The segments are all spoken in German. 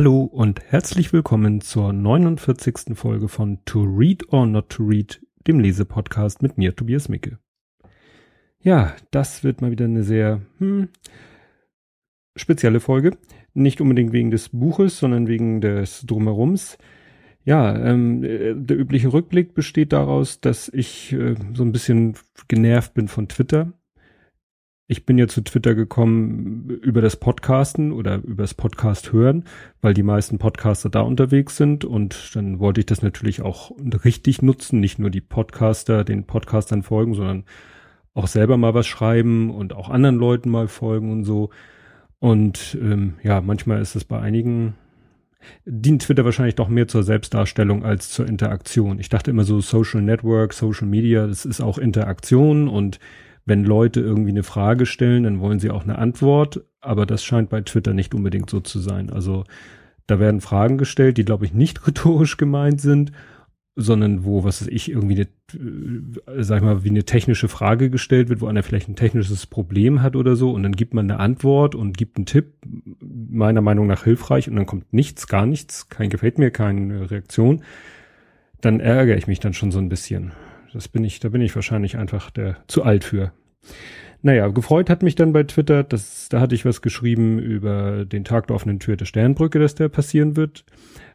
Hallo und herzlich willkommen zur 49. Folge von To Read or Not to Read, dem Lesepodcast mit mir, Tobias Micke. Ja, das wird mal wieder eine sehr hm, spezielle Folge. Nicht unbedingt wegen des Buches, sondern wegen des Drumherums. Ja, ähm, der übliche Rückblick besteht daraus, dass ich äh, so ein bisschen genervt bin von Twitter ich bin ja zu Twitter gekommen über das Podcasten oder übers Podcast hören, weil die meisten Podcaster da unterwegs sind und dann wollte ich das natürlich auch richtig nutzen, nicht nur die Podcaster, den Podcastern folgen, sondern auch selber mal was schreiben und auch anderen Leuten mal folgen und so. Und ähm, ja, manchmal ist es bei einigen dient Twitter wahrscheinlich doch mehr zur Selbstdarstellung als zur Interaktion. Ich dachte immer so Social Network, Social Media, das ist auch Interaktion und wenn Leute irgendwie eine Frage stellen, dann wollen sie auch eine Antwort, aber das scheint bei Twitter nicht unbedingt so zu sein. Also da werden Fragen gestellt, die glaube ich nicht rhetorisch gemeint sind, sondern wo, was weiß ich, irgendwie eine, äh, sag ich mal, wie eine technische Frage gestellt wird, wo einer vielleicht ein technisches Problem hat oder so und dann gibt man eine Antwort und gibt einen Tipp, meiner Meinung nach hilfreich und dann kommt nichts, gar nichts, kein gefällt mir, keine Reaktion, dann ärgere ich mich dann schon so ein bisschen. Das bin ich, da bin ich wahrscheinlich einfach der zu alt für. Naja, gefreut hat mich dann bei Twitter, dass, da hatte ich was geschrieben über den Tag der offenen Tür der Sternbrücke, dass der passieren wird.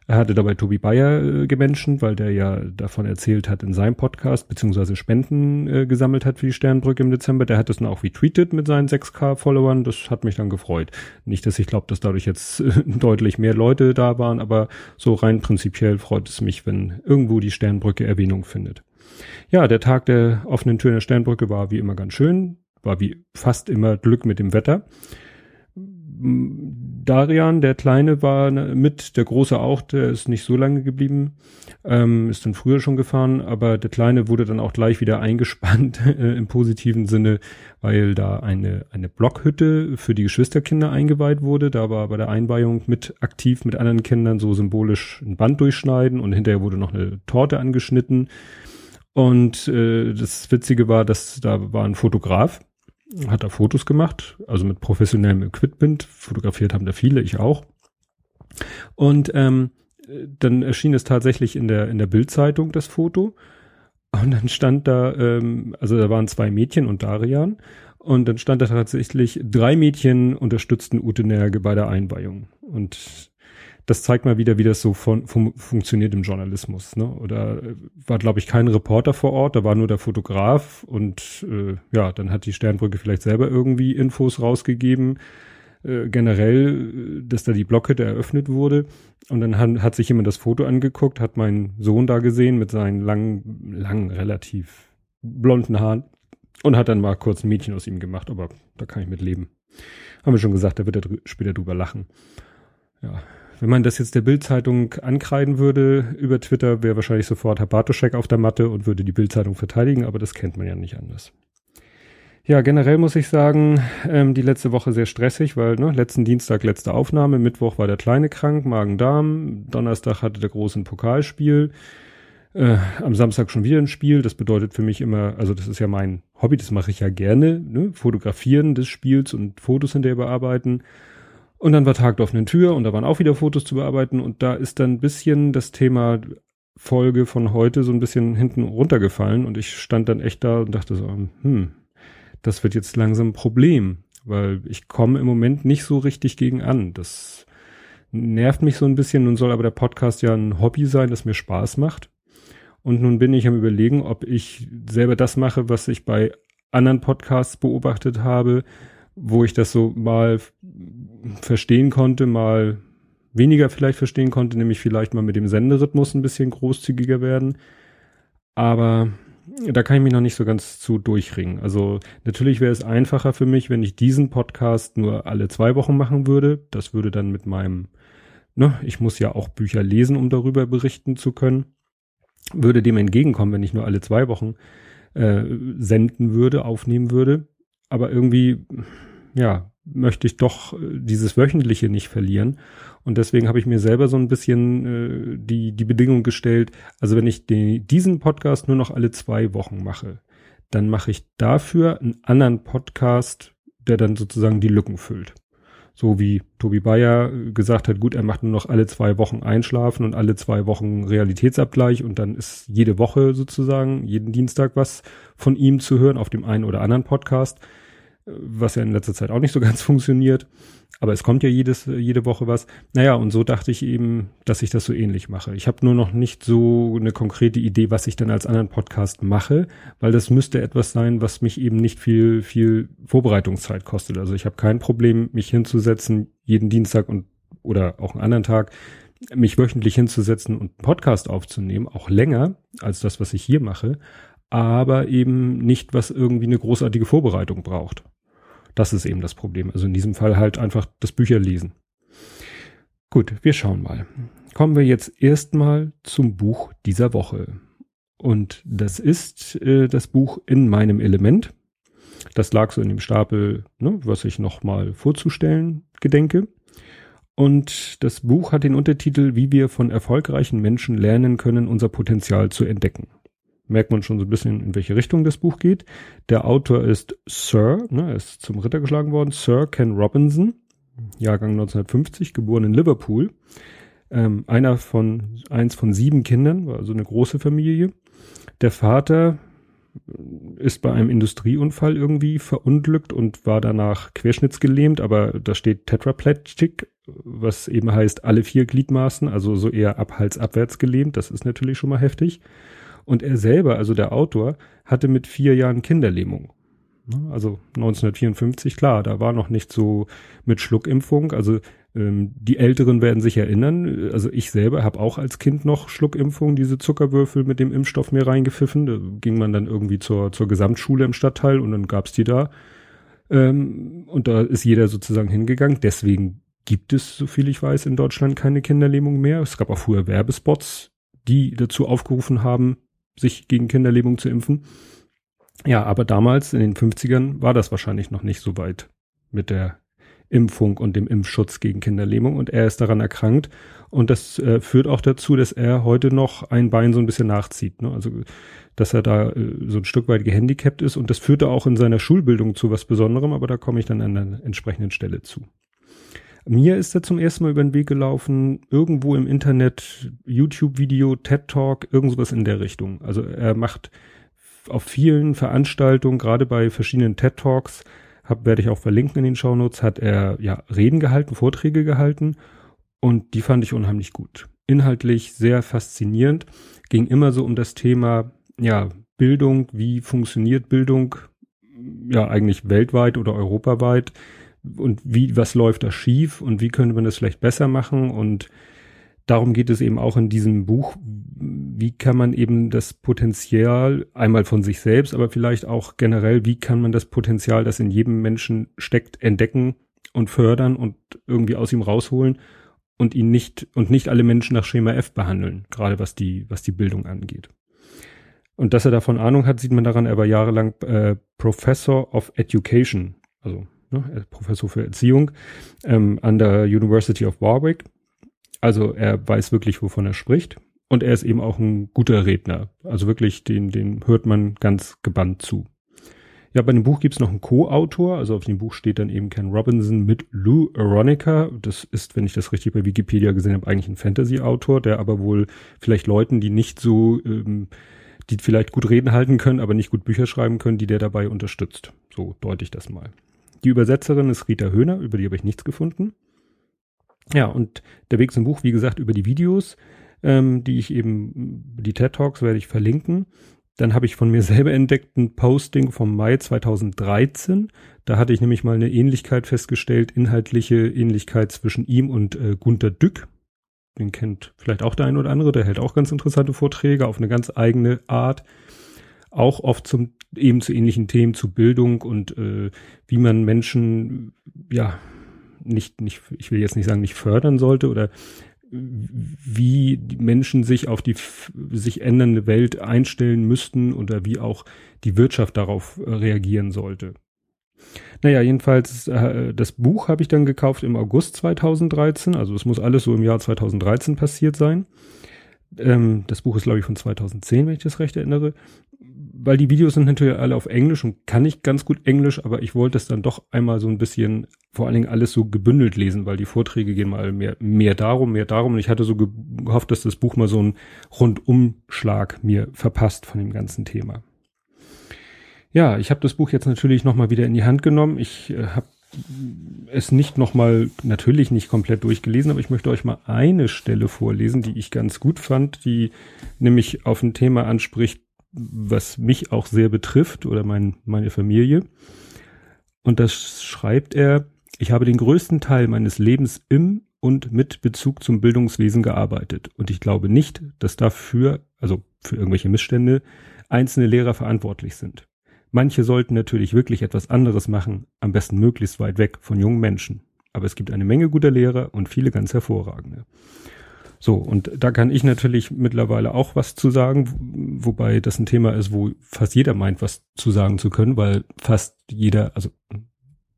Er hatte dabei Tobi Bayer äh, gemenschen, weil der ja davon erzählt hat in seinem Podcast, beziehungsweise Spenden äh, gesammelt hat für die Sternbrücke im Dezember. Der hat das dann auch retweetet mit seinen 6K-Followern. Das hat mich dann gefreut. Nicht, dass ich glaube, dass dadurch jetzt äh, deutlich mehr Leute da waren, aber so rein prinzipiell freut es mich, wenn irgendwo die Sternbrücke Erwähnung findet. Ja, der Tag der offenen Tür in der Sternbrücke war wie immer ganz schön, war wie fast immer Glück mit dem Wetter. Darian, der Kleine, war mit, der Große auch, der ist nicht so lange geblieben, ähm, ist dann früher schon gefahren, aber der Kleine wurde dann auch gleich wieder eingespannt äh, im positiven Sinne, weil da eine, eine Blockhütte für die Geschwisterkinder eingeweiht wurde. Da war bei der Einweihung mit aktiv mit anderen Kindern so symbolisch ein Band durchschneiden und hinterher wurde noch eine Torte angeschnitten und äh, das Witzige war, dass da war ein Fotograf, hat da Fotos gemacht, also mit professionellem Equipment. Fotografiert haben da viele, ich auch. Und ähm, dann erschien es tatsächlich in der in der Bildzeitung das Foto. Und dann stand da, ähm, also da waren zwei Mädchen und Darian. Und dann stand da tatsächlich, drei Mädchen unterstützten Ute Nerge bei der Einweihung. Und das zeigt mal wieder, wie das so von, fun funktioniert im Journalismus. Ne? Oder äh, war, glaube ich, kein Reporter vor Ort, da war nur der Fotograf und äh, ja, dann hat die Sternbrücke vielleicht selber irgendwie Infos rausgegeben. Äh, generell, äh, dass da die Blockhütte eröffnet wurde. Und dann hat, hat sich jemand das Foto angeguckt, hat meinen Sohn da gesehen mit seinen langen, langen, relativ blonden Haaren und hat dann mal kurz ein Mädchen aus ihm gemacht, aber da kann ich mit leben. Haben wir schon gesagt, da wird er dr später drüber lachen. Wenn man das jetzt der Bildzeitung ankreiden würde über Twitter, wäre wahrscheinlich sofort Herr Bartoschek auf der Matte und würde die Bildzeitung verteidigen, aber das kennt man ja nicht anders. Ja, generell muss ich sagen, ähm, die letzte Woche sehr stressig, weil ne, letzten Dienstag letzte Aufnahme, Mittwoch war der Kleine krank, Magen-Darm, Donnerstag hatte der große ein Pokalspiel, äh, am Samstag schon wieder ein Spiel. Das bedeutet für mich immer, also das ist ja mein Hobby, das mache ich ja gerne, ne? Fotografieren des Spiels und Fotos hinterher bearbeiten. Und dann war Tag der offenen Tür und da waren auch wieder Fotos zu bearbeiten und da ist dann ein bisschen das Thema Folge von heute so ein bisschen hinten runtergefallen und ich stand dann echt da und dachte so, hm, das wird jetzt langsam ein Problem, weil ich komme im Moment nicht so richtig gegen an. Das nervt mich so ein bisschen. Nun soll aber der Podcast ja ein Hobby sein, das mir Spaß macht. Und nun bin ich am überlegen, ob ich selber das mache, was ich bei anderen Podcasts beobachtet habe, wo ich das so mal verstehen konnte, mal weniger vielleicht verstehen konnte, nämlich vielleicht mal mit dem Senderhythmus ein bisschen großzügiger werden. Aber da kann ich mich noch nicht so ganz zu durchringen. Also natürlich wäre es einfacher für mich, wenn ich diesen Podcast nur alle zwei Wochen machen würde. Das würde dann mit meinem, ne, ich muss ja auch Bücher lesen, um darüber berichten zu können, würde dem entgegenkommen, wenn ich nur alle zwei Wochen äh, senden würde, aufnehmen würde. Aber irgendwie, ja, möchte ich doch äh, dieses wöchentliche nicht verlieren. Und deswegen habe ich mir selber so ein bisschen äh, die, die Bedingung gestellt, also wenn ich den, diesen Podcast nur noch alle zwei Wochen mache, dann mache ich dafür einen anderen Podcast, der dann sozusagen die Lücken füllt. So wie Tobi Bayer gesagt hat, gut, er macht nur noch alle zwei Wochen Einschlafen und alle zwei Wochen Realitätsabgleich und dann ist jede Woche sozusagen, jeden Dienstag was von ihm zu hören auf dem einen oder anderen Podcast, was ja in letzter Zeit auch nicht so ganz funktioniert. Aber es kommt ja jedes, jede Woche was. Naja, und so dachte ich eben, dass ich das so ähnlich mache. Ich habe nur noch nicht so eine konkrete Idee, was ich dann als anderen Podcast mache, weil das müsste etwas sein, was mich eben nicht viel, viel Vorbereitungszeit kostet. Also ich habe kein Problem, mich hinzusetzen, jeden Dienstag und oder auch einen anderen Tag, mich wöchentlich hinzusetzen und einen Podcast aufzunehmen, auch länger als das, was ich hier mache, aber eben nicht, was irgendwie eine großartige Vorbereitung braucht. Das ist eben das Problem. Also in diesem Fall halt einfach das Bücher lesen. Gut, wir schauen mal. Kommen wir jetzt erstmal zum Buch dieser Woche. Und das ist äh, das Buch In meinem Element. Das lag so in dem Stapel, ne, was ich nochmal vorzustellen gedenke. Und das Buch hat den Untertitel Wie wir von erfolgreichen Menschen lernen können, unser Potenzial zu entdecken merkt man schon so ein bisschen, in welche Richtung das Buch geht. Der Autor ist Sir, ne, er ist zum Ritter geschlagen worden, Sir Ken Robinson, Jahrgang 1950, geboren in Liverpool. Ähm, einer von, eins von sieben Kindern, war also eine große Familie. Der Vater ist bei einem Industrieunfall irgendwie verunglückt und war danach querschnittsgelähmt, aber da steht Tetraplegic, was eben heißt alle vier Gliedmaßen, also so eher ab Hals abwärts gelähmt. Das ist natürlich schon mal heftig. Und er selber, also der Autor, hatte mit vier Jahren Kinderlähmung. Also 1954, klar, da war noch nicht so mit Schluckimpfung. Also ähm, die Älteren werden sich erinnern. Also ich selber habe auch als Kind noch Schluckimpfung, diese Zuckerwürfel mit dem Impfstoff mir reingepfiffen. Da ging man dann irgendwie zur, zur Gesamtschule im Stadtteil und dann gab's die da. Ähm, und da ist jeder sozusagen hingegangen. Deswegen gibt es, so viel ich weiß, in Deutschland keine Kinderlähmung mehr. Es gab auch früher Werbespots, die dazu aufgerufen haben, sich gegen Kinderlähmung zu impfen. Ja, aber damals in den 50ern war das wahrscheinlich noch nicht so weit mit der Impfung und dem Impfschutz gegen Kinderlähmung und er ist daran erkrankt und das äh, führt auch dazu, dass er heute noch ein Bein so ein bisschen nachzieht. Ne? Also dass er da äh, so ein Stück weit gehandicapt ist und das führte auch in seiner Schulbildung zu was Besonderem, aber da komme ich dann an einer entsprechenden Stelle zu. Mir ist er zum ersten Mal über den Weg gelaufen, irgendwo im Internet, YouTube-Video, TED-Talk, irgendwas in der Richtung. Also er macht auf vielen Veranstaltungen, gerade bei verschiedenen TED-Talks, hab, werde ich auch verlinken in den Shownotes, hat er ja Reden gehalten, Vorträge gehalten und die fand ich unheimlich gut. Inhaltlich sehr faszinierend, ging immer so um das Thema, ja, Bildung, wie funktioniert Bildung, ja, eigentlich weltweit oder europaweit, und wie, was läuft da schief und wie könnte man das vielleicht besser machen und darum geht es eben auch in diesem Buch, wie kann man eben das Potenzial einmal von sich selbst, aber vielleicht auch generell, wie kann man das Potenzial, das in jedem Menschen steckt, entdecken und fördern und irgendwie aus ihm rausholen und ihn nicht und nicht alle Menschen nach Schema F behandeln, gerade was die was die Bildung angeht. Und dass er davon Ahnung hat, sieht man daran, er war jahrelang äh, Professor of Education, also ne, Professor für Erziehung ähm, an der University of Warwick. Also er weiß wirklich, wovon er spricht. Und er ist eben auch ein guter Redner. Also wirklich, den, den hört man ganz gebannt zu. Ja, bei dem Buch gibt's noch einen Co-Autor, also auf dem Buch steht dann eben Ken Robinson mit Lou Aronica. Das ist, wenn ich das richtig bei Wikipedia gesehen habe, eigentlich ein Fantasy-Autor, der aber wohl vielleicht Leuten, die nicht so, ähm, die vielleicht gut reden halten können, aber nicht gut Bücher schreiben können, die der dabei unterstützt. So deute ich das mal. Die Übersetzerin ist Rita Höhner, über die habe ich nichts gefunden. Ja, und der Weg zum Buch, wie gesagt, über die Videos, ähm, die ich eben, die TED Talks werde ich verlinken. Dann habe ich von mir selber entdeckt ein Posting vom Mai 2013. Da hatte ich nämlich mal eine Ähnlichkeit festgestellt, inhaltliche Ähnlichkeit zwischen ihm und äh, Gunter Dück. Den kennt vielleicht auch der ein oder andere, der hält auch ganz interessante Vorträge auf eine ganz eigene Art auch oft zum eben zu ähnlichen Themen, zu Bildung und äh, wie man Menschen ja nicht, nicht, ich will jetzt nicht sagen, nicht fördern sollte oder wie die Menschen sich auf die sich ändernde Welt einstellen müssten oder wie auch die Wirtschaft darauf äh, reagieren sollte. Naja, jedenfalls, äh, das Buch habe ich dann gekauft im August 2013, also es muss alles so im Jahr 2013 passiert sein. Ähm, das Buch ist, glaube ich, von 2010, wenn ich das recht erinnere weil die Videos sind natürlich alle auf Englisch und kann ich ganz gut Englisch, aber ich wollte es dann doch einmal so ein bisschen, vor allen Dingen alles so gebündelt lesen, weil die Vorträge gehen mal mehr, mehr darum, mehr darum. Und ich hatte so gehofft, dass das Buch mal so einen Rundumschlag mir verpasst von dem ganzen Thema. Ja, ich habe das Buch jetzt natürlich nochmal wieder in die Hand genommen. Ich äh, habe es nicht nochmal, natürlich nicht komplett durchgelesen, aber ich möchte euch mal eine Stelle vorlesen, die ich ganz gut fand, die nämlich auf ein Thema anspricht, was mich auch sehr betrifft oder mein, meine Familie. Und das schreibt er, ich habe den größten Teil meines Lebens im und mit Bezug zum Bildungswesen gearbeitet. Und ich glaube nicht, dass dafür, also für irgendwelche Missstände, einzelne Lehrer verantwortlich sind. Manche sollten natürlich wirklich etwas anderes machen, am besten möglichst weit weg von jungen Menschen. Aber es gibt eine Menge guter Lehrer und viele ganz hervorragende. So, und da kann ich natürlich mittlerweile auch was zu sagen, wobei das ein Thema ist, wo fast jeder meint, was zu sagen zu können, weil fast jeder, also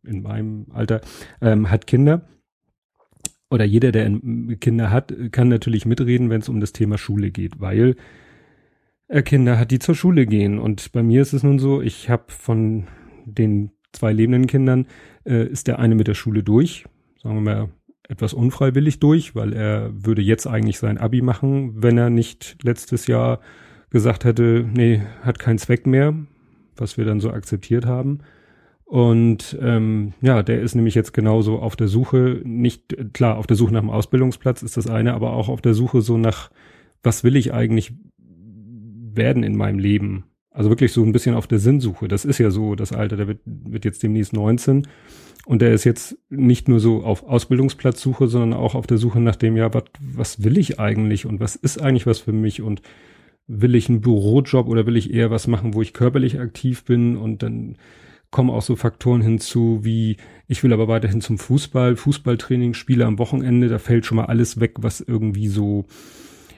in meinem Alter, ähm, hat Kinder. Oder jeder, der Kinder hat, kann natürlich mitreden, wenn es um das Thema Schule geht, weil er Kinder hat, die zur Schule gehen. Und bei mir ist es nun so, ich habe von den zwei lebenden Kindern, äh, ist der eine mit der Schule durch, sagen wir mal etwas unfreiwillig durch, weil er würde jetzt eigentlich sein Abi machen, wenn er nicht letztes Jahr gesagt hätte, nee, hat keinen Zweck mehr, was wir dann so akzeptiert haben. Und ähm, ja, der ist nämlich jetzt genauso auf der Suche, nicht klar, auf der Suche nach einem Ausbildungsplatz ist das eine, aber auch auf der Suche so nach, was will ich eigentlich werden in meinem Leben? Also wirklich so ein bisschen auf der Sinnsuche. Das ist ja so, das Alter, der wird, wird jetzt demnächst 19 und der ist jetzt nicht nur so auf Ausbildungsplatzsuche, sondern auch auf der Suche nach dem, ja, was, was will ich eigentlich und was ist eigentlich was für mich und will ich einen Bürojob oder will ich eher was machen, wo ich körperlich aktiv bin und dann kommen auch so Faktoren hinzu, wie ich will aber weiterhin zum Fußball, Fußballtraining, Spiele am Wochenende, da fällt schon mal alles weg, was irgendwie so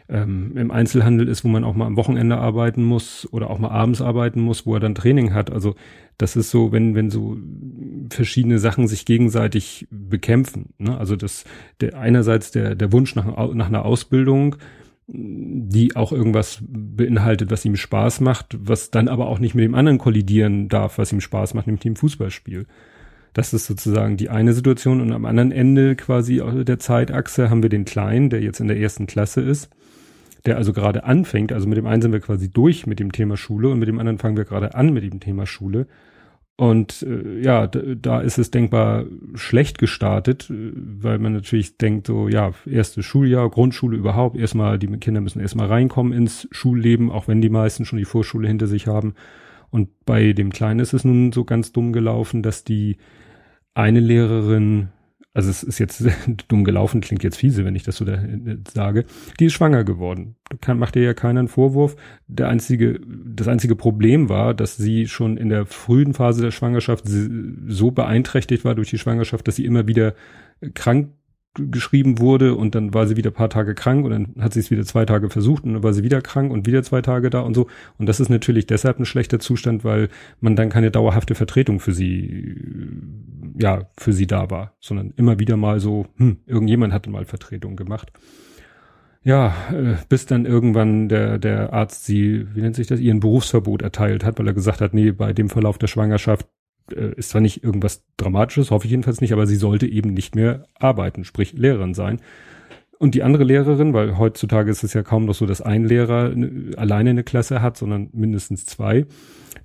ähm, im Einzelhandel ist, wo man auch mal am Wochenende arbeiten muss oder auch mal abends arbeiten muss, wo er dann Training hat. Also das ist so, wenn, wenn so verschiedene Sachen sich gegenseitig bekämpfen. Ne? Also das, der einerseits der, der Wunsch nach, nach einer Ausbildung, die auch irgendwas beinhaltet, was ihm Spaß macht, was dann aber auch nicht mit dem anderen kollidieren darf, was ihm Spaß macht, nämlich dem Fußballspiel. Das ist sozusagen die eine Situation und am anderen Ende quasi der Zeitachse haben wir den Kleinen, der jetzt in der ersten Klasse ist, der also gerade anfängt, also mit dem einen sind wir quasi durch mit dem Thema Schule und mit dem anderen fangen wir gerade an mit dem Thema Schule. Und äh, ja, da ist es denkbar schlecht gestartet, äh, weil man natürlich denkt, so ja, erstes Schuljahr, Grundschule überhaupt, erstmal, die Kinder müssen erstmal reinkommen ins Schulleben, auch wenn die meisten schon die Vorschule hinter sich haben. Und bei dem Kleinen ist es nun so ganz dumm gelaufen, dass die eine Lehrerin also es ist jetzt dumm gelaufen, klingt jetzt fiese, wenn ich das so da äh, sage, die ist schwanger geworden. Kann, macht ihr ja keinen Vorwurf. Der einzige, das einzige Problem war, dass sie schon in der frühen Phase der Schwangerschaft so beeinträchtigt war durch die Schwangerschaft, dass sie immer wieder krank geschrieben wurde und dann war sie wieder paar Tage krank und dann hat sie es wieder zwei Tage versucht und dann war sie wieder krank und wieder zwei Tage da und so. Und das ist natürlich deshalb ein schlechter Zustand, weil man dann keine dauerhafte Vertretung für sie, ja, für sie da war, sondern immer wieder mal so, hm, irgendjemand hatte mal Vertretung gemacht. Ja, äh, bis dann irgendwann der, der Arzt sie, wie nennt sich das, ihren Berufsverbot erteilt hat, weil er gesagt hat, nee, bei dem Verlauf der Schwangerschaft äh, ist zwar nicht irgendwas Dramatisches, hoffe ich jedenfalls nicht, aber sie sollte eben nicht mehr arbeiten, sprich Lehrerin sein. Und die andere Lehrerin, weil heutzutage ist es ja kaum noch so, dass ein Lehrer alleine eine Klasse hat, sondern mindestens zwei.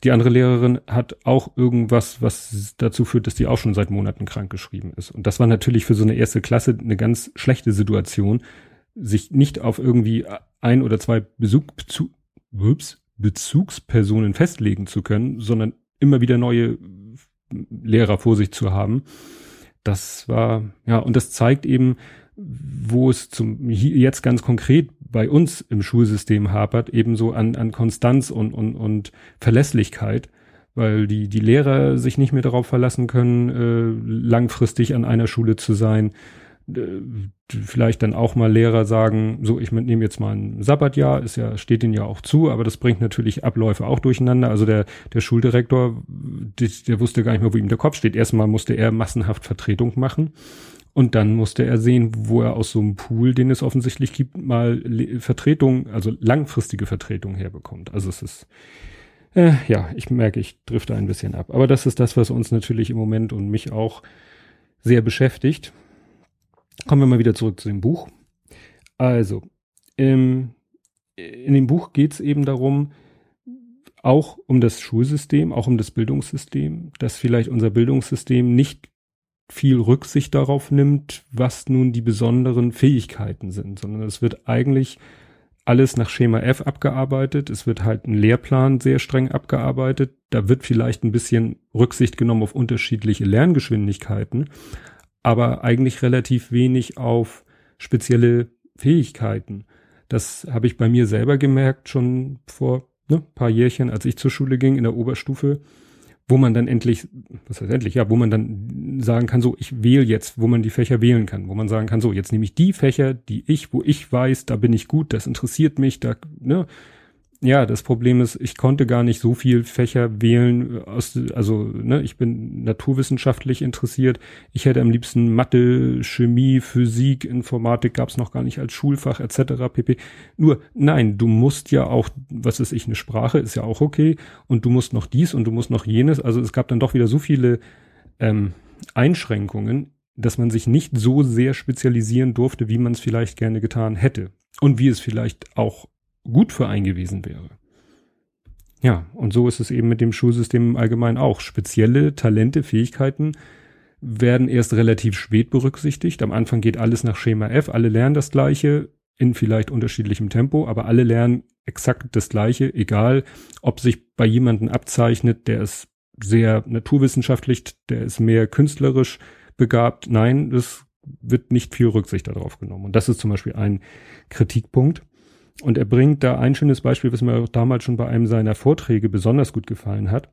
Die andere Lehrerin hat auch irgendwas, was dazu führt, dass die auch schon seit Monaten krank geschrieben ist. Und das war natürlich für so eine erste Klasse eine ganz schlechte Situation, sich nicht auf irgendwie ein oder zwei Besuch, Bezug, ups, Bezugspersonen festlegen zu können, sondern immer wieder neue Lehrer vor sich zu haben. Das war, ja, und das zeigt eben, wo es zum, jetzt ganz konkret bei uns im Schulsystem hapert, ebenso an, an Konstanz und, und, und Verlässlichkeit, weil die, die Lehrer sich nicht mehr darauf verlassen können, äh, langfristig an einer Schule zu sein, vielleicht dann auch mal Lehrer sagen, so ich nehme jetzt mal ein Sabbatjahr, ist ja steht ihnen ja auch zu, aber das bringt natürlich Abläufe auch durcheinander. Also der der Schuldirektor, der, der wusste gar nicht mehr, wo ihm der Kopf steht. Erstmal musste er massenhaft Vertretung machen und dann musste er sehen, wo er aus so einem Pool, den es offensichtlich gibt, mal Vertretung, also langfristige Vertretung herbekommt. Also es ist Äh, ja, ich merke, ich drifte ein bisschen ab. Aber das ist das, was uns natürlich im Moment und mich auch sehr beschäftigt. Kommen wir mal wieder zurück zu dem Buch. Also, im, in dem Buch geht es eben darum, auch um das Schulsystem, auch um das Bildungssystem, dass vielleicht unser Bildungssystem nicht viel Rücksicht darauf nimmt, was nun die besonderen Fähigkeiten sind, sondern es wird eigentlich alles nach Schema F abgearbeitet. Es wird halt ein Lehrplan sehr streng abgearbeitet. Da wird vielleicht ein bisschen Rücksicht genommen auf unterschiedliche Lerngeschwindigkeiten, aber eigentlich relativ wenig auf spezielle Fähigkeiten. Das habe ich bei mir selber gemerkt schon vor ne, paar Jährchen, als ich zur Schule ging in der Oberstufe wo man dann endlich, was heißt endlich, ja, wo man dann sagen kann, so, ich wähle jetzt, wo man die Fächer wählen kann, wo man sagen kann, so, jetzt nehme ich die Fächer, die ich, wo ich weiß, da bin ich gut, das interessiert mich, da, ne, ja, das Problem ist, ich konnte gar nicht so viel Fächer wählen. Aus, also, ne, ich bin naturwissenschaftlich interessiert. Ich hätte am liebsten Mathe, Chemie, Physik, Informatik gab es noch gar nicht als Schulfach etc. pp. Nur, nein, du musst ja auch, was ist ich, eine Sprache ist ja auch okay. Und du musst noch dies und du musst noch jenes. Also es gab dann doch wieder so viele ähm, Einschränkungen, dass man sich nicht so sehr spezialisieren durfte, wie man es vielleicht gerne getan hätte. Und wie es vielleicht auch gut für einen gewesen wäre. Ja, und so ist es eben mit dem Schulsystem im Allgemeinen auch. Spezielle Talente, Fähigkeiten werden erst relativ spät berücksichtigt. Am Anfang geht alles nach Schema F, alle lernen das Gleiche in vielleicht unterschiedlichem Tempo, aber alle lernen exakt das Gleiche, egal ob sich bei jemandem abzeichnet, der ist sehr naturwissenschaftlich, der ist mehr künstlerisch begabt. Nein, es wird nicht viel Rücksicht darauf genommen. Und das ist zum Beispiel ein Kritikpunkt. Und er bringt da ein schönes Beispiel, was mir auch damals schon bei einem seiner Vorträge besonders gut gefallen hat.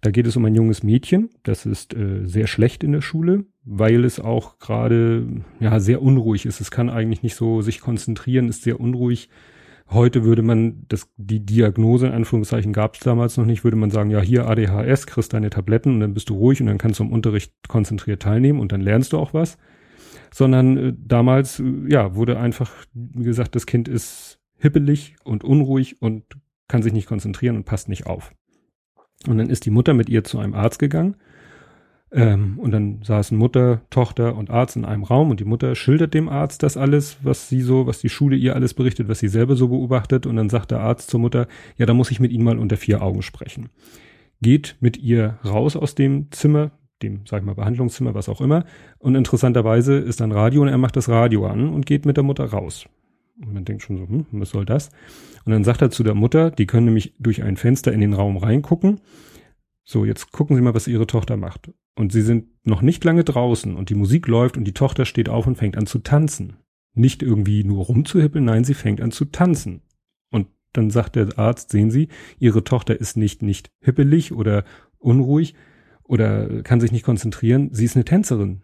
Da geht es um ein junges Mädchen, das ist äh, sehr schlecht in der Schule, weil es auch gerade ja sehr unruhig ist. Es kann eigentlich nicht so sich konzentrieren, ist sehr unruhig. Heute würde man das die Diagnose in Anführungszeichen gab es damals noch nicht, würde man sagen, ja hier ADHS, kriegst deine Tabletten und dann bist du ruhig und dann kannst du am Unterricht konzentriert teilnehmen und dann lernst du auch was. Sondern äh, damals äh, ja wurde einfach wie gesagt, das Kind ist hippelig und unruhig und kann sich nicht konzentrieren und passt nicht auf. Und dann ist die Mutter mit ihr zu einem Arzt gegangen. Ähm, und dann saßen Mutter, Tochter und Arzt in einem Raum und die Mutter schildert dem Arzt das alles, was sie so, was die Schule ihr alles berichtet, was sie selber so beobachtet. Und dann sagt der Arzt zur Mutter, ja, da muss ich mit Ihnen mal unter vier Augen sprechen. Geht mit ihr raus aus dem Zimmer, dem, sag ich mal, Behandlungszimmer, was auch immer. Und interessanterweise ist dann Radio und er macht das Radio an und geht mit der Mutter raus. Und man denkt schon so, hm, was soll das? Und dann sagt er zu der Mutter, die können nämlich durch ein Fenster in den Raum reingucken. So, jetzt gucken Sie mal, was Ihre Tochter macht. Und sie sind noch nicht lange draußen und die Musik läuft und die Tochter steht auf und fängt an zu tanzen. Nicht irgendwie nur rumzuhippeln, nein, sie fängt an zu tanzen. Und dann sagt der Arzt, sehen Sie, Ihre Tochter ist nicht, nicht hippelig oder unruhig oder kann sich nicht konzentrieren, sie ist eine Tänzerin.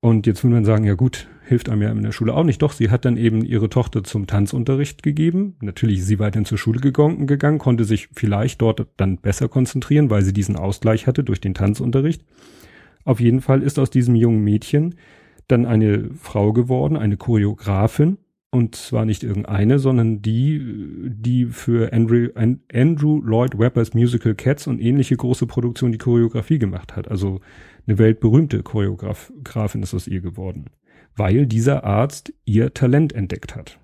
Und jetzt will man sagen, ja gut, hilft einem ja in der Schule auch nicht. Doch, sie hat dann eben ihre Tochter zum Tanzunterricht gegeben. Natürlich ist sie weiterhin zur Schule gegangen, gegangen, konnte sich vielleicht dort dann besser konzentrieren, weil sie diesen Ausgleich hatte durch den Tanzunterricht. Auf jeden Fall ist aus diesem jungen Mädchen dann eine Frau geworden, eine Choreografin. Und zwar nicht irgendeine, sondern die, die für Andrew, Andrew Lloyd Webbers Musical Cats und ähnliche große Produktionen die Choreografie gemacht hat. Also eine weltberühmte Choreografin ist aus ihr geworden, weil dieser Arzt ihr Talent entdeckt hat.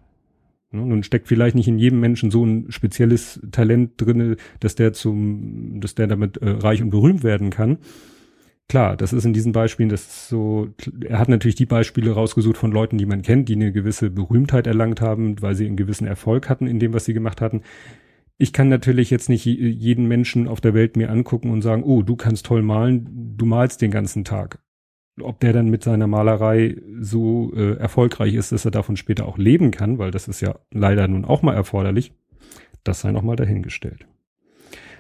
Nun steckt vielleicht nicht in jedem Menschen so ein spezielles Talent drinne, dass der zum, dass der damit äh, reich und berühmt werden kann. Klar, das ist in diesen Beispielen, das ist so, er hat natürlich die Beispiele rausgesucht von Leuten, die man kennt, die eine gewisse Berühmtheit erlangt haben, weil sie einen gewissen Erfolg hatten in dem, was sie gemacht hatten ich kann natürlich jetzt nicht jeden Menschen auf der Welt mir angucken und sagen, oh, du kannst toll malen, du malst den ganzen Tag. Ob der dann mit seiner Malerei so äh, erfolgreich ist, dass er davon später auch leben kann, weil das ist ja leider nun auch mal erforderlich, das sei nochmal dahingestellt.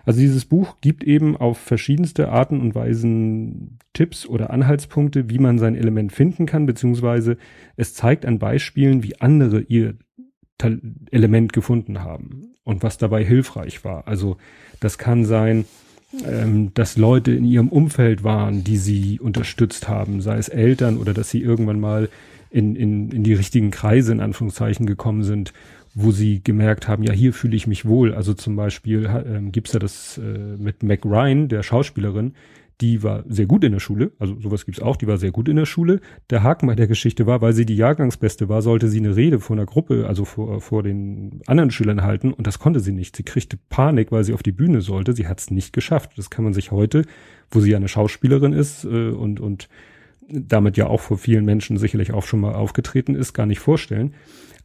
Also dieses Buch gibt eben auf verschiedenste Arten und Weisen Tipps oder Anhaltspunkte, wie man sein Element finden kann, beziehungsweise es zeigt an Beispielen, wie andere ihr Element gefunden haben und was dabei hilfreich war. Also das kann sein, ähm, dass Leute in ihrem Umfeld waren, die sie unterstützt haben, sei es Eltern oder dass sie irgendwann mal in, in, in die richtigen Kreise in Anführungszeichen gekommen sind, wo sie gemerkt haben, ja, hier fühle ich mich wohl. Also zum Beispiel ähm, gibt's ja das äh, mit Mac Ryan, der Schauspielerin, die war sehr gut in der Schule, also sowas gibt's auch, die war sehr gut in der Schule. Der Haken bei der Geschichte war, weil sie die Jahrgangsbeste war, sollte sie eine Rede vor einer Gruppe, also vor, vor den anderen Schülern halten und das konnte sie nicht. Sie kriegte Panik, weil sie auf die Bühne sollte. Sie hat's nicht geschafft. Das kann man sich heute, wo sie ja eine Schauspielerin ist äh, und, und damit ja auch vor vielen Menschen sicherlich auch schon mal aufgetreten ist, gar nicht vorstellen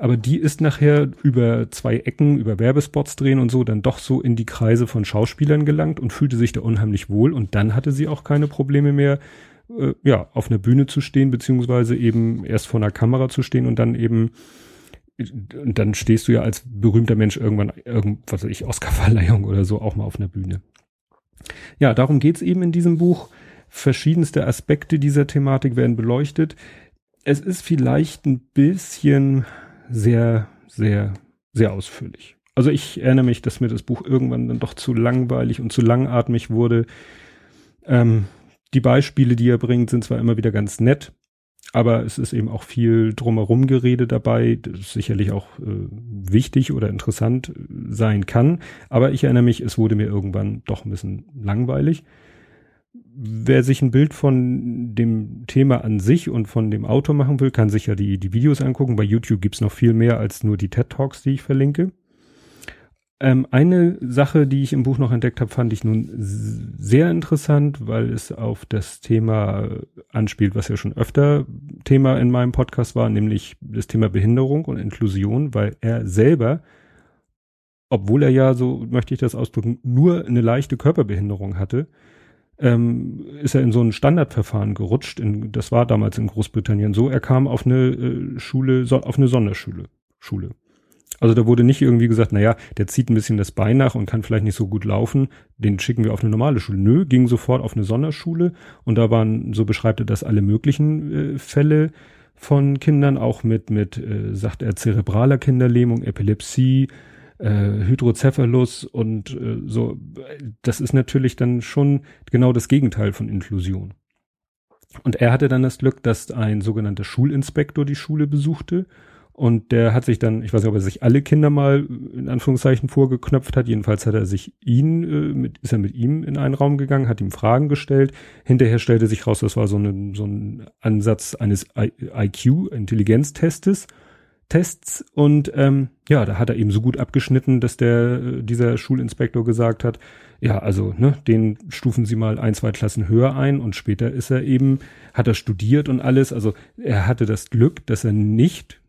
aber die ist nachher über zwei Ecken, über Werbespots drehen und so, dann doch so in die Kreise von Schauspielern gelangt und fühlte sich da unheimlich wohl und dann hatte sie auch keine Probleme mehr, äh, ja, auf einer Bühne zu stehen, beziehungsweise eben erst vor einer Kamera zu stehen und dann eben und dann stehst du ja als berühmter Mensch irgendwann, irgend, was weiß ich, Oscarverleihung oder so auch mal auf einer Bühne. Ja, darum geht's eben in diesem Buch. Verschiedenste Aspekte dieser Thematik werden beleuchtet. Es ist vielleicht ein bisschen sehr, sehr, sehr ausführlich. Also ich erinnere mich, dass mir das Buch irgendwann dann doch zu langweilig und zu langatmig wurde. Ähm, die Beispiele, die er bringt, sind zwar immer wieder ganz nett, aber es ist eben auch viel drumherum Gerede dabei, das sicherlich auch äh, wichtig oder interessant sein kann. Aber ich erinnere mich, es wurde mir irgendwann doch ein bisschen langweilig wer sich ein Bild von dem Thema an sich und von dem Autor machen will, kann sich ja die, die Videos angucken. Bei YouTube gibt's noch viel mehr als nur die TED Talks, die ich verlinke. Ähm, eine Sache, die ich im Buch noch entdeckt habe, fand ich nun sehr interessant, weil es auf das Thema anspielt, was ja schon öfter Thema in meinem Podcast war, nämlich das Thema Behinderung und Inklusion, weil er selber, obwohl er ja, so möchte ich das ausdrücken, nur eine leichte Körperbehinderung hatte, ähm, ist er in so ein Standardverfahren gerutscht. In, das war damals in Großbritannien so. Er kam auf eine äh, Schule, so, auf eine Sonderschule. Schule. Also da wurde nicht irgendwie gesagt, naja, der zieht ein bisschen das Bein nach und kann vielleicht nicht so gut laufen, den schicken wir auf eine normale Schule. Nö, ging sofort auf eine Sonderschule und da waren, so beschreibt er das, alle möglichen äh, Fälle von Kindern, auch mit, mit, äh, sagt er, zerebraler Kinderlähmung, Epilepsie, äh, Hydrocephalus und äh, so. Das ist natürlich dann schon genau das Gegenteil von Inklusion. Und er hatte dann das Glück, dass ein sogenannter Schulinspektor die Schule besuchte und der hat sich dann, ich weiß nicht, ob er sich alle Kinder mal in Anführungszeichen vorgeknöpft hat. Jedenfalls hat er sich ihn, äh, mit, ist er mit ihm in einen Raum gegangen, hat ihm Fragen gestellt. Hinterher stellte sich raus, das war so, eine, so ein Ansatz eines IQ, Intelligenztestes. Tests und ähm, ja, da hat er eben so gut abgeschnitten, dass der äh, dieser Schulinspektor gesagt hat, ja, also ne, den stufen Sie mal ein, zwei Klassen höher ein und später ist er eben, hat er studiert und alles. Also er hatte das Glück, dass er nicht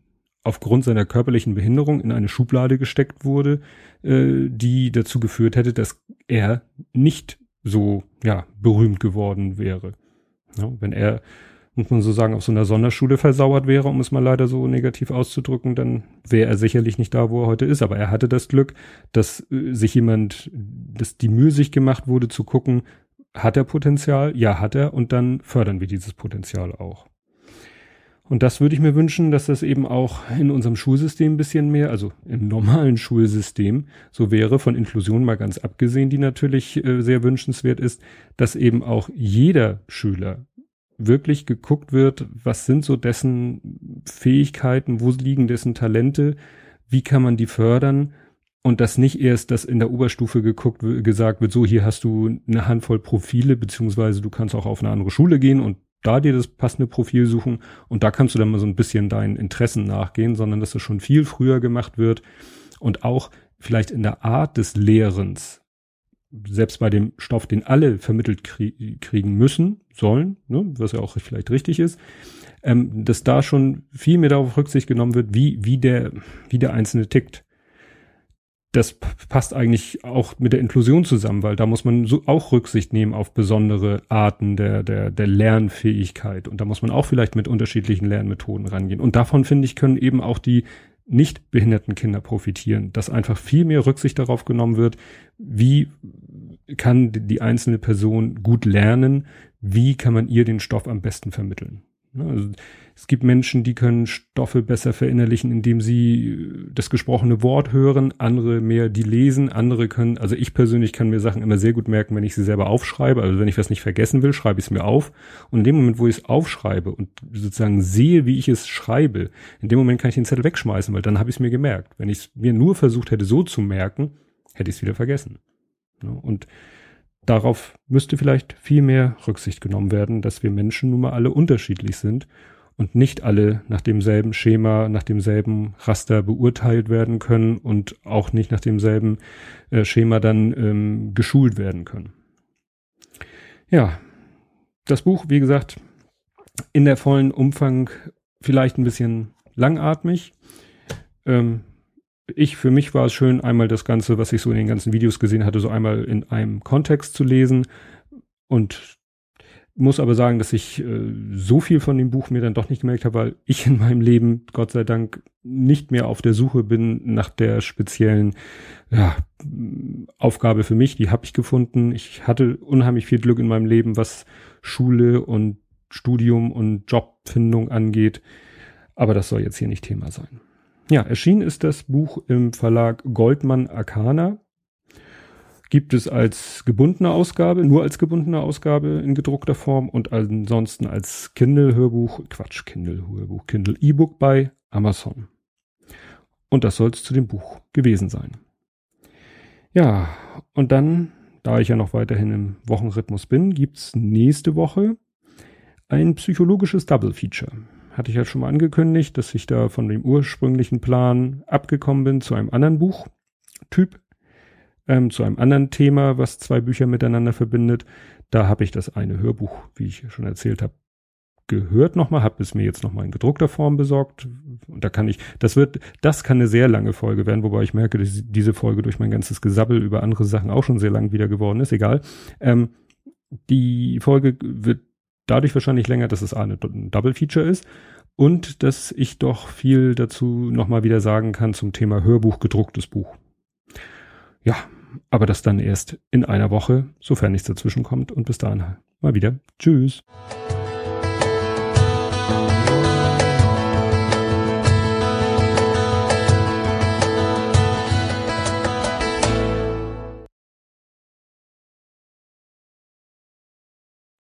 aufgrund seiner körperlichen Behinderung in eine Schublade gesteckt wurde, äh, die dazu geführt hätte, dass er nicht so ja berühmt geworden wäre. Ja, wenn er muss man so sagen, auf so einer Sonderschule versauert wäre, um es mal leider so negativ auszudrücken, dann wäre er sicherlich nicht da, wo er heute ist. Aber er hatte das Glück, dass äh, sich jemand, dass die Mühe sich gemacht wurde zu gucken, hat er Potenzial? Ja, hat er. Und dann fördern wir dieses Potenzial auch. Und das würde ich mir wünschen, dass das eben auch in unserem Schulsystem ein bisschen mehr, also im normalen Schulsystem, so wäre, von Inklusion mal ganz abgesehen, die natürlich äh, sehr wünschenswert ist, dass eben auch jeder Schüler wirklich geguckt wird, was sind so dessen Fähigkeiten, wo liegen dessen Talente, wie kann man die fördern und dass nicht erst das in der Oberstufe geguckt, gesagt wird, so hier hast du eine Handvoll Profile, beziehungsweise du kannst auch auf eine andere Schule gehen und da dir das passende Profil suchen und da kannst du dann mal so ein bisschen deinen Interessen nachgehen, sondern dass das schon viel früher gemacht wird und auch vielleicht in der Art des Lehrens selbst bei dem Stoff, den alle vermittelt krie kriegen müssen, sollen, ne, was ja auch vielleicht richtig ist, ähm, dass da schon viel mehr darauf Rücksicht genommen wird, wie, wie der, wie der Einzelne tickt. Das passt eigentlich auch mit der Inklusion zusammen, weil da muss man so auch Rücksicht nehmen auf besondere Arten der, der, der Lernfähigkeit. Und da muss man auch vielleicht mit unterschiedlichen Lernmethoden rangehen. Und davon, finde ich, können eben auch die nicht behinderten Kinder profitieren, dass einfach viel mehr Rücksicht darauf genommen wird, wie kann die einzelne Person gut lernen, wie kann man ihr den Stoff am besten vermitteln. Ne? Also, es gibt Menschen, die können Stoffe besser verinnerlichen, indem sie äh, das gesprochene Wort hören, andere mehr die lesen, andere können, also ich persönlich kann mir Sachen immer sehr gut merken, wenn ich sie selber aufschreibe. Also wenn ich was nicht vergessen will, schreibe ich es mir auf. Und in dem Moment, wo ich es aufschreibe und sozusagen sehe, wie ich es schreibe, in dem Moment kann ich den Zettel wegschmeißen, weil dann habe ich es mir gemerkt. Wenn ich es mir nur versucht hätte, so zu merken, hätte ich es wieder vergessen. Und darauf müsste vielleicht viel mehr Rücksicht genommen werden, dass wir Menschen nun mal alle unterschiedlich sind und nicht alle nach demselben Schema, nach demselben Raster beurteilt werden können und auch nicht nach demselben äh, Schema dann ähm, geschult werden können. Ja, das Buch, wie gesagt, in der vollen Umfang vielleicht ein bisschen langatmig. Ähm, ich, für mich war es schön, einmal das Ganze, was ich so in den ganzen Videos gesehen hatte, so einmal in einem Kontext zu lesen und muss aber sagen, dass ich äh, so viel von dem Buch mir dann doch nicht gemerkt habe, weil ich in meinem Leben, Gott sei Dank, nicht mehr auf der Suche bin nach der speziellen ja, Aufgabe für mich. Die habe ich gefunden. Ich hatte unheimlich viel Glück in meinem Leben, was Schule und Studium und Jobfindung angeht. Aber das soll jetzt hier nicht Thema sein. Ja, erschienen ist das Buch im Verlag Goldmann Arcana gibt es als gebundene Ausgabe, nur als gebundene Ausgabe in gedruckter Form und ansonsten als Kindle-Hörbuch, Quatsch, Kindle-Hörbuch, Kindle-E-Book bei Amazon. Und das soll es zu dem Buch gewesen sein. Ja, und dann, da ich ja noch weiterhin im Wochenrhythmus bin, gibt's nächste Woche ein psychologisches Double Feature. Hatte ich ja schon mal angekündigt, dass ich da von dem ursprünglichen Plan abgekommen bin zu einem anderen Buch. Typ ähm, zu einem anderen Thema, was zwei Bücher miteinander verbindet. Da habe ich das eine Hörbuch, wie ich schon erzählt habe, gehört nochmal, habe es mir jetzt nochmal in gedruckter Form besorgt. Und da kann ich, das wird, das kann eine sehr lange Folge werden, wobei ich merke, dass diese Folge durch mein ganzes Gesabbel über andere Sachen auch schon sehr lang wieder geworden ist, egal. Ähm, die Folge wird dadurch wahrscheinlich länger, dass es eine, ein Double Feature ist und dass ich doch viel dazu nochmal wieder sagen kann zum Thema Hörbuch gedrucktes Buch. Ja, aber das dann erst in einer Woche, sofern nichts dazwischen kommt und bis dahin mal wieder. Tschüss.